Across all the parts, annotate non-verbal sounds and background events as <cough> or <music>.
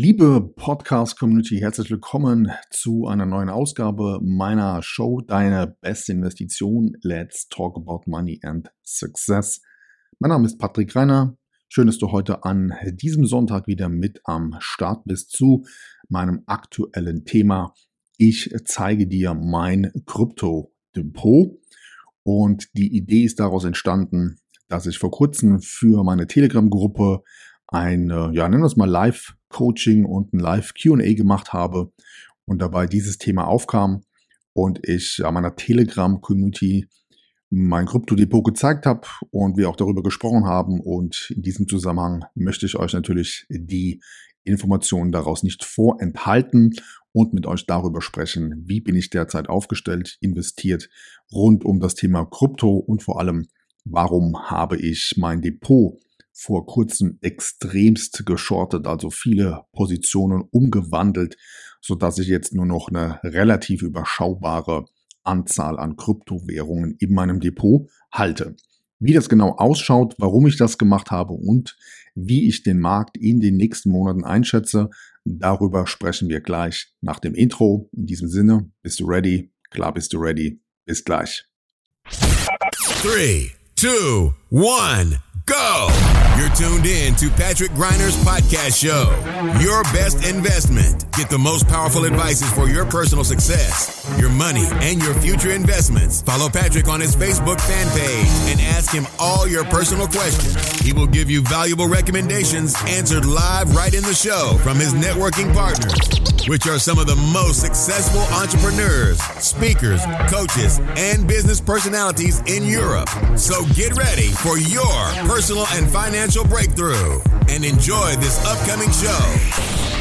Liebe Podcast-Community, herzlich willkommen zu einer neuen Ausgabe meiner Show Deine beste Investition. Let's talk about money and success. Mein Name ist Patrick Reiner. Schön, dass du heute an diesem Sonntag wieder mit am Start bist zu meinem aktuellen Thema. Ich zeige dir mein Krypto-Depot und die Idee ist daraus entstanden, dass ich vor kurzem für meine Telegram-Gruppe ein, ja, nennen wir es mal Live-Coaching und ein Live-QA gemacht habe und dabei dieses Thema aufkam und ich ja, meiner Telegram-Community mein Krypto-Depot gezeigt habe und wir auch darüber gesprochen haben. Und in diesem Zusammenhang möchte ich euch natürlich die Informationen daraus nicht vorenthalten und mit euch darüber sprechen, wie bin ich derzeit aufgestellt, investiert rund um das Thema Krypto und vor allem, warum habe ich mein Depot vor kurzem extremst geschortet, also viele Positionen umgewandelt, so dass ich jetzt nur noch eine relativ überschaubare Anzahl an Kryptowährungen in meinem Depot halte. Wie das genau ausschaut, warum ich das gemacht habe und wie ich den Markt in den nächsten Monaten einschätze, darüber sprechen wir gleich nach dem Intro. In diesem Sinne, bist du ready? Klar bist du ready. Bis gleich. 3, 2, 1. go. Tuned in to Patrick Griner's podcast show. Your best investment. Get the most powerful advices for your personal success, your money, and your future investments. Follow Patrick on his Facebook fan page and ask him all your personal questions. He will give you valuable recommendations answered live right in the show from his networking partners, which are some of the most successful entrepreneurs, speakers, coaches, and business personalities in Europe. So get ready for your personal and financial breakthrough and enjoy this upcoming show.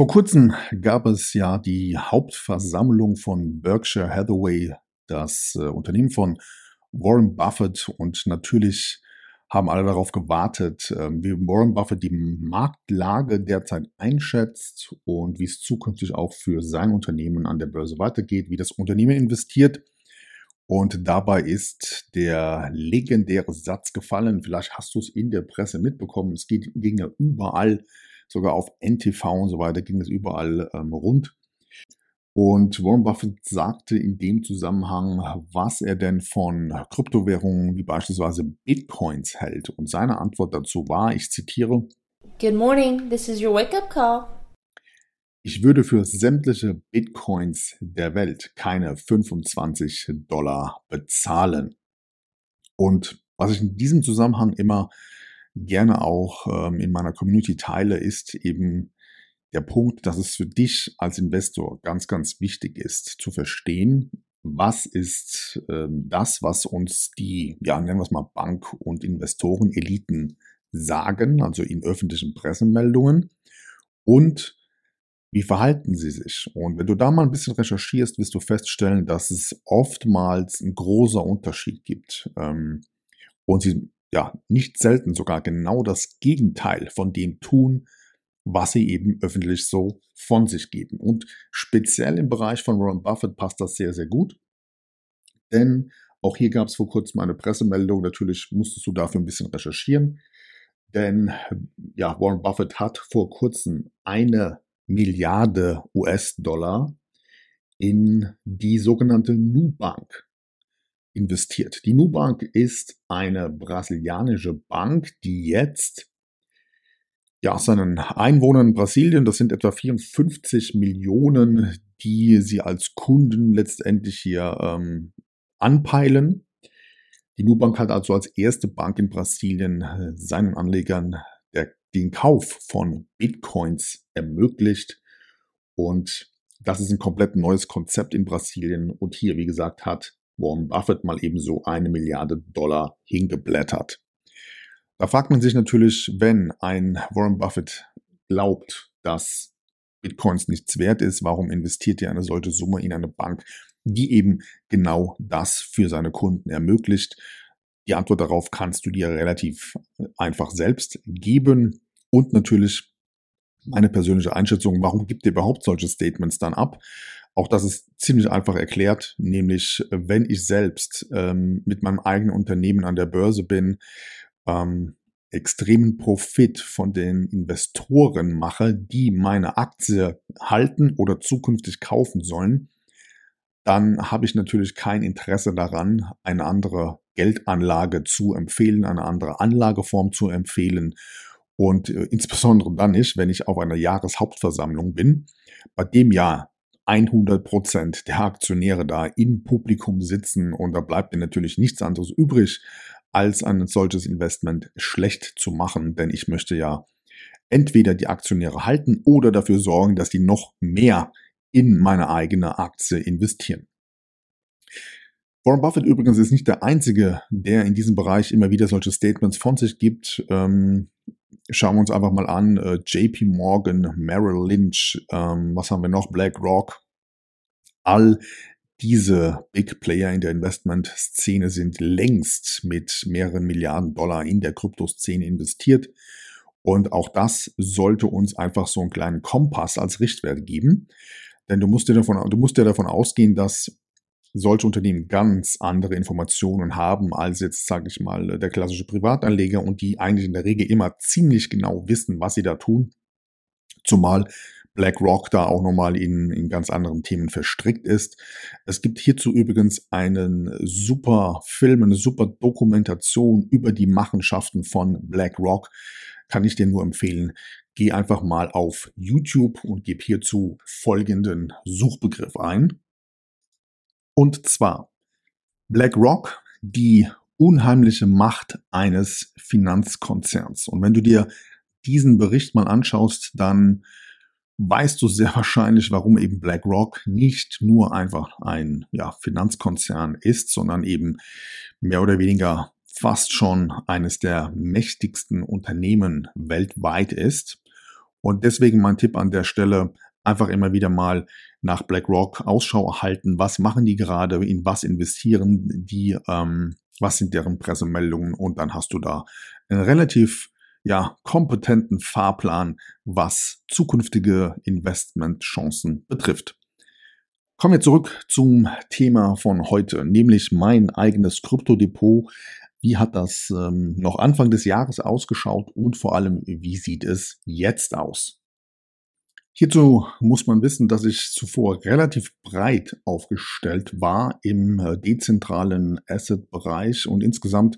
Vor kurzem gab es ja die Hauptversammlung von Berkshire Hathaway, das äh, Unternehmen von Warren Buffett und natürlich haben alle darauf gewartet, äh, wie Warren Buffett die Marktlage derzeit einschätzt und wie es zukünftig auch für sein Unternehmen an der Börse weitergeht, wie das Unternehmen investiert und dabei ist der legendäre Satz gefallen. Vielleicht hast du es in der Presse mitbekommen. Es ging, ja überall, sogar auf NTV und so weiter, ging es überall ähm, rund. Und Warren Buffett sagte in dem Zusammenhang, was er denn von Kryptowährungen wie beispielsweise Bitcoins hält. Und seine Antwort dazu war, ich zitiere, Good morning, this is your wake-up call. Ich würde für sämtliche Bitcoins der Welt keine 25 Dollar bezahlen. Und was ich in diesem Zusammenhang immer gerne auch ähm, in meiner Community teile, ist eben der Punkt, dass es für dich als Investor ganz, ganz wichtig ist zu verstehen, was ist ähm, das, was uns die, ja, nennen wir es mal Bank- und Investoren-Eliten sagen, also in öffentlichen Pressemeldungen und wie verhalten sie sich? Und wenn du da mal ein bisschen recherchierst, wirst du feststellen, dass es oftmals ein großer Unterschied gibt. Ähm, und sie ja nicht selten sogar genau das Gegenteil von dem tun, was sie eben öffentlich so von sich geben. Und speziell im Bereich von Warren Buffett passt das sehr, sehr gut. Denn auch hier gab es vor kurzem eine Pressemeldung. Natürlich musstest du dafür ein bisschen recherchieren. Denn ja, Warren Buffett hat vor kurzem eine Milliarde US-Dollar in die sogenannte Nubank investiert. Die Nubank ist eine brasilianische Bank, die jetzt ja, seinen Einwohnern in Brasilien, das sind etwa 54 Millionen, die sie als Kunden letztendlich hier ähm, anpeilen. Die Nubank hat also als erste Bank in Brasilien äh, seinen Anlegern der den Kauf von Bitcoins ermöglicht. Und das ist ein komplett neues Konzept in Brasilien. Und hier, wie gesagt, hat Warren Buffett mal eben so eine Milliarde Dollar hingeblättert. Da fragt man sich natürlich, wenn ein Warren Buffett glaubt, dass Bitcoins nichts wert ist, warum investiert er eine solche Summe in eine Bank, die eben genau das für seine Kunden ermöglicht? Die Antwort darauf kannst du dir relativ einfach selbst geben und natürlich meine persönliche Einschätzung, warum gibt ihr überhaupt solche Statements dann ab? Auch das ist ziemlich einfach erklärt, nämlich wenn ich selbst ähm, mit meinem eigenen Unternehmen an der Börse bin ähm, extremen Profit von den Investoren mache, die meine Aktie halten oder zukünftig kaufen sollen, dann habe ich natürlich kein Interesse daran, eine andere Geldanlage zu empfehlen, eine andere Anlageform zu empfehlen. Und äh, insbesondere dann nicht, wenn ich auf einer Jahreshauptversammlung bin, bei dem ja 100 Prozent der Aktionäre da im Publikum sitzen und da bleibt mir natürlich nichts anderes übrig, als ein solches Investment schlecht zu machen, denn ich möchte ja entweder die Aktionäre halten oder dafür sorgen, dass die noch mehr in meine eigene Aktie investieren. Warren Buffett übrigens ist nicht der Einzige, der in diesem Bereich immer wieder solche Statements von sich gibt. Ähm, schauen wir uns einfach mal an. Äh, JP Morgan, Merrill Lynch, ähm, was haben wir noch? BlackRock. All diese Big Player in der Investment-Szene sind längst mit mehreren Milliarden Dollar in der Kryptoszene investiert. Und auch das sollte uns einfach so einen kleinen Kompass als Richtwert geben. Denn du musst dir davon, du musst dir davon ausgehen, dass solche Unternehmen ganz andere Informationen haben als jetzt, sage ich mal, der klassische Privatanleger und die eigentlich in der Regel immer ziemlich genau wissen, was sie da tun. Zumal BlackRock da auch nochmal in, in ganz anderen Themen verstrickt ist. Es gibt hierzu übrigens einen super Film, eine super Dokumentation über die Machenschaften von BlackRock. Kann ich dir nur empfehlen. Geh einfach mal auf YouTube und gib hierzu folgenden Suchbegriff ein. Und zwar BlackRock, die unheimliche Macht eines Finanzkonzerns. Und wenn du dir diesen Bericht mal anschaust, dann weißt du sehr <laughs> wahrscheinlich, warum eben BlackRock nicht nur einfach ein ja, Finanzkonzern ist, sondern eben mehr oder weniger fast schon eines der mächtigsten Unternehmen weltweit ist. Und deswegen mein Tipp an der Stelle, einfach immer wieder mal nach BlackRock Ausschau halten. Was machen die gerade? In was investieren die? Ähm, was sind deren Pressemeldungen? Und dann hast du da einen relativ ja, kompetenten Fahrplan, was zukünftige Investmentchancen betrifft. Kommen wir zurück zum Thema von heute, nämlich mein eigenes Kryptodepot. Wie hat das ähm, noch Anfang des Jahres ausgeschaut und vor allem, wie sieht es jetzt aus? Hierzu muss man wissen, dass ich zuvor relativ breit aufgestellt war im äh, dezentralen Asset-Bereich und insgesamt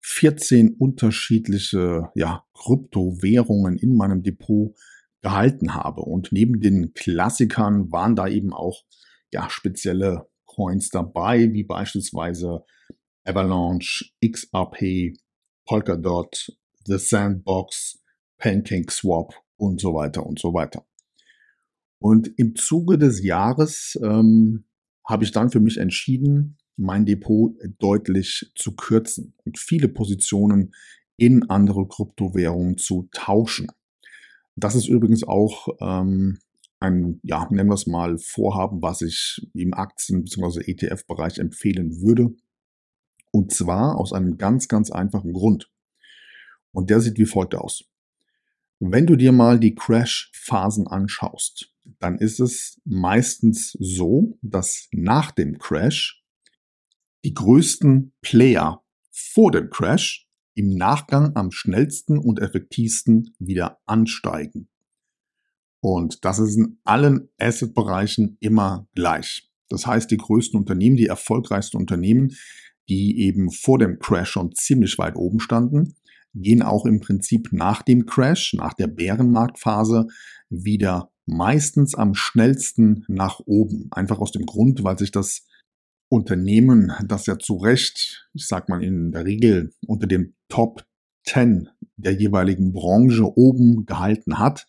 14 unterschiedliche ja, Kryptowährungen in meinem Depot gehalten habe. Und neben den Klassikern waren da eben auch ja, spezielle Coins dabei, wie beispielsweise Avalanche, XRP, Polkadot, The Sandbox, PancakeSwap und so weiter und so weiter. Und im Zuge des Jahres ähm, habe ich dann für mich entschieden, mein Depot deutlich zu kürzen und viele Positionen in andere Kryptowährungen zu tauschen. Das ist übrigens auch ähm, ein, ja, nennen wir es mal, Vorhaben, was ich im Aktien- bzw. ETF-Bereich empfehlen würde. Und zwar aus einem ganz, ganz einfachen Grund. Und der sieht wie folgt aus. Wenn du dir mal die Crash-Phasen anschaust, dann ist es meistens so, dass nach dem Crash die größten Player vor dem Crash im Nachgang am schnellsten und effektivsten wieder ansteigen. Und das ist in allen Asset-Bereichen immer gleich. Das heißt, die größten Unternehmen, die erfolgreichsten Unternehmen, die eben vor dem Crash schon ziemlich weit oben standen, gehen auch im Prinzip nach dem Crash, nach der Bärenmarktphase wieder meistens am schnellsten nach oben. Einfach aus dem Grund, weil sich das Unternehmen, das ja zu Recht, ich sag mal in der Regel unter dem Top 10 der jeweiligen Branche oben gehalten hat,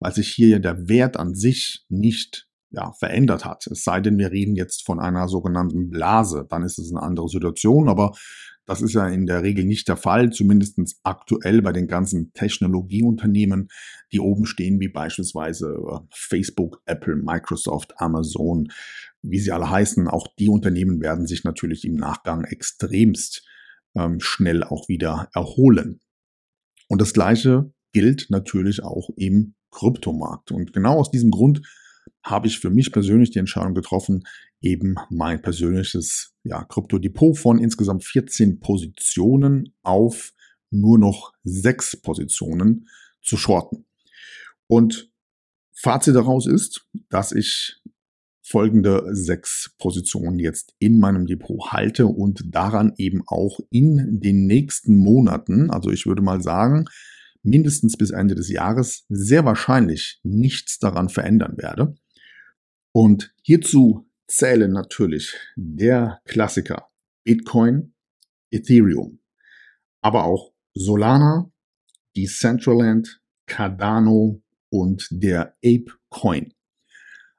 weil sich hier ja der Wert an sich nicht ja, verändert hat. Es sei denn, wir reden jetzt von einer sogenannten Blase, dann ist es eine andere Situation, aber das ist ja in der Regel nicht der Fall, zumindest aktuell bei den ganzen Technologieunternehmen, die oben stehen, wie beispielsweise äh, Facebook, Apple, Microsoft, Amazon, wie sie alle heißen. Auch die Unternehmen werden sich natürlich im Nachgang extremst ähm, schnell auch wieder erholen. Und das Gleiche gilt natürlich auch im Kryptomarkt. Und genau aus diesem Grund habe ich für mich persönlich die Entscheidung getroffen, eben mein persönliches ja, Kryptodepot von insgesamt 14 Positionen auf nur noch sechs Positionen zu shorten. Und Fazit daraus ist, dass ich folgende sechs Positionen jetzt in meinem Depot halte und daran eben auch in den nächsten Monaten, also ich würde mal sagen, mindestens bis Ende des Jahres sehr wahrscheinlich nichts daran verändern werde. Und hierzu zählen natürlich der Klassiker Bitcoin, Ethereum, aber auch Solana, Decentraland, Cardano und der Ape Coin.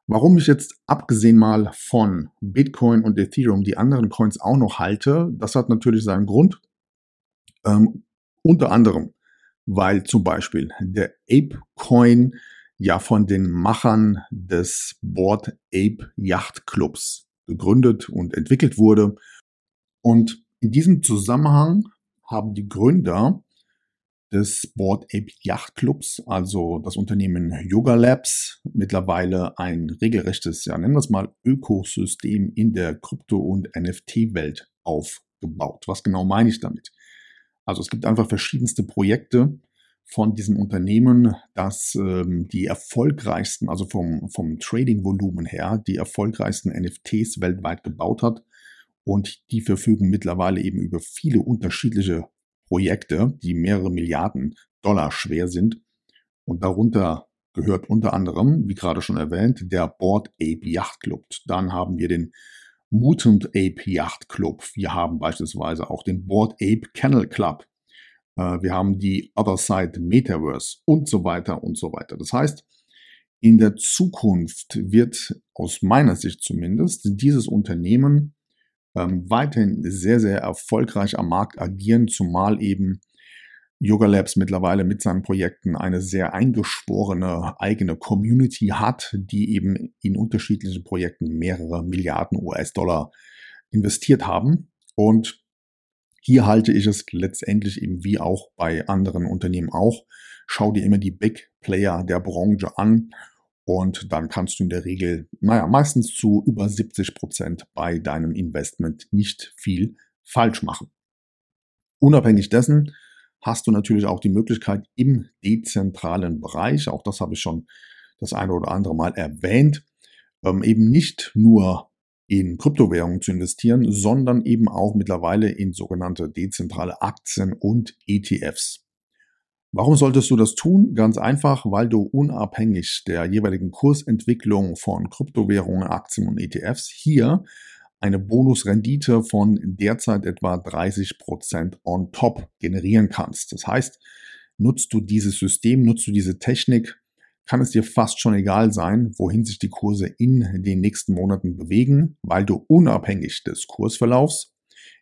Warum ich jetzt abgesehen mal von Bitcoin und Ethereum die anderen Coins auch noch halte, das hat natürlich seinen Grund. Ähm, unter anderem, weil zum Beispiel der Ape Coin ja von den Machern des Board Ape Yacht Clubs gegründet und entwickelt wurde. Und in diesem Zusammenhang haben die Gründer des Board Ape Yacht Clubs, also das Unternehmen Yoga Labs, mittlerweile ein regelrechtes, ja nennen wir es mal, Ökosystem in der Krypto- und NFT-Welt aufgebaut. Was genau meine ich damit? Also es gibt einfach verschiedenste Projekte von diesem Unternehmen, das ähm, die erfolgreichsten, also vom, vom Trading-Volumen her, die erfolgreichsten NFTs weltweit gebaut hat. Und die verfügen mittlerweile eben über viele unterschiedliche Projekte, die mehrere Milliarden Dollar schwer sind. Und darunter gehört unter anderem, wie gerade schon erwähnt, der Board Ape Yacht Club. Dann haben wir den Mutant Ape Yacht Club. Wir haben beispielsweise auch den Board Ape Kennel Club. Äh, wir haben die Other Side Metaverse und so weiter und so weiter. Das heißt, in der Zukunft wird aus meiner Sicht zumindest dieses Unternehmen ähm, weiterhin sehr, sehr erfolgreich am Markt agieren, zumal eben Yoga Labs mittlerweile mit seinen Projekten eine sehr eingeschworene eigene Community hat, die eben in unterschiedlichen Projekten mehrere Milliarden US-Dollar investiert haben. Und hier halte ich es letztendlich eben wie auch bei anderen Unternehmen auch. Schau dir immer die Big Player der Branche an und dann kannst du in der Regel, naja, meistens zu über 70 Prozent bei deinem Investment nicht viel falsch machen. Unabhängig dessen hast du natürlich auch die Möglichkeit im dezentralen Bereich, auch das habe ich schon das eine oder andere Mal erwähnt, ähm, eben nicht nur in Kryptowährungen zu investieren, sondern eben auch mittlerweile in sogenannte dezentrale Aktien und ETFs. Warum solltest du das tun? Ganz einfach, weil du unabhängig der jeweiligen Kursentwicklung von Kryptowährungen, Aktien und ETFs hier eine Bonusrendite von derzeit etwa 30 Prozent on top generieren kannst. Das heißt, nutzt du dieses System, nutzt du diese Technik, kann es dir fast schon egal sein, wohin sich die Kurse in den nächsten Monaten bewegen, weil du unabhängig des Kursverlaufs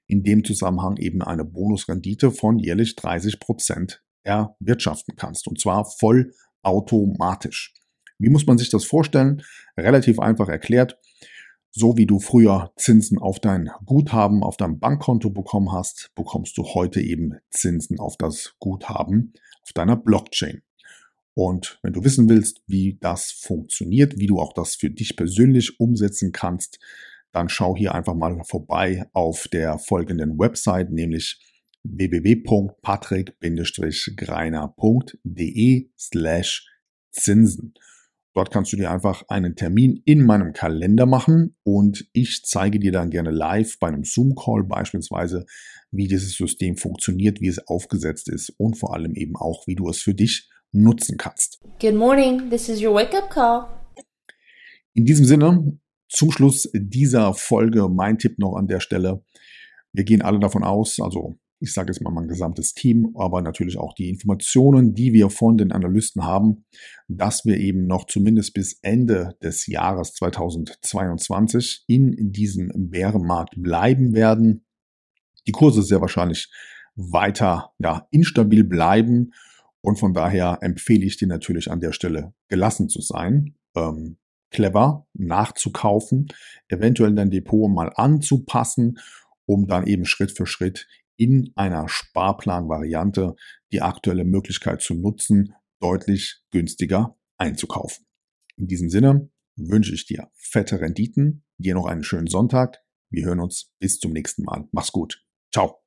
in dem Zusammenhang eben eine Bonusrendite von jährlich 30 Prozent erwirtschaften kannst. Und zwar voll automatisch. Wie muss man sich das vorstellen? Relativ einfach erklärt. So wie du früher Zinsen auf dein Guthaben auf deinem Bankkonto bekommen hast, bekommst du heute eben Zinsen auf das Guthaben auf deiner Blockchain. Und wenn du wissen willst, wie das funktioniert, wie du auch das für dich persönlich umsetzen kannst, dann schau hier einfach mal vorbei auf der folgenden Website, nämlich www.patrick-greiner.de slash Zinsen. Dort kannst du dir einfach einen Termin in meinem Kalender machen und ich zeige dir dann gerne live bei einem Zoom-Call beispielsweise, wie dieses System funktioniert, wie es aufgesetzt ist und vor allem eben auch, wie du es für dich nutzen kannst. Good morning, this is your wake-up call. In diesem Sinne, zum Schluss dieser Folge mein Tipp noch an der Stelle. Wir gehen alle davon aus, also ich sage jetzt mal mein gesamtes Team, aber natürlich auch die Informationen, die wir von den Analysten haben, dass wir eben noch zumindest bis Ende des Jahres 2022 in diesem Bärenmarkt bleiben werden. Die Kurse sehr wahrscheinlich weiter ja, instabil bleiben und von daher empfehle ich dir natürlich an der Stelle gelassen zu sein, ähm, clever nachzukaufen, eventuell dein Depot mal anzupassen, um dann eben Schritt für Schritt in einer Sparplanvariante die aktuelle Möglichkeit zu nutzen, deutlich günstiger einzukaufen. In diesem Sinne wünsche ich dir fette Renditen, dir noch einen schönen Sonntag. Wir hören uns bis zum nächsten Mal. Mach's gut. Ciao.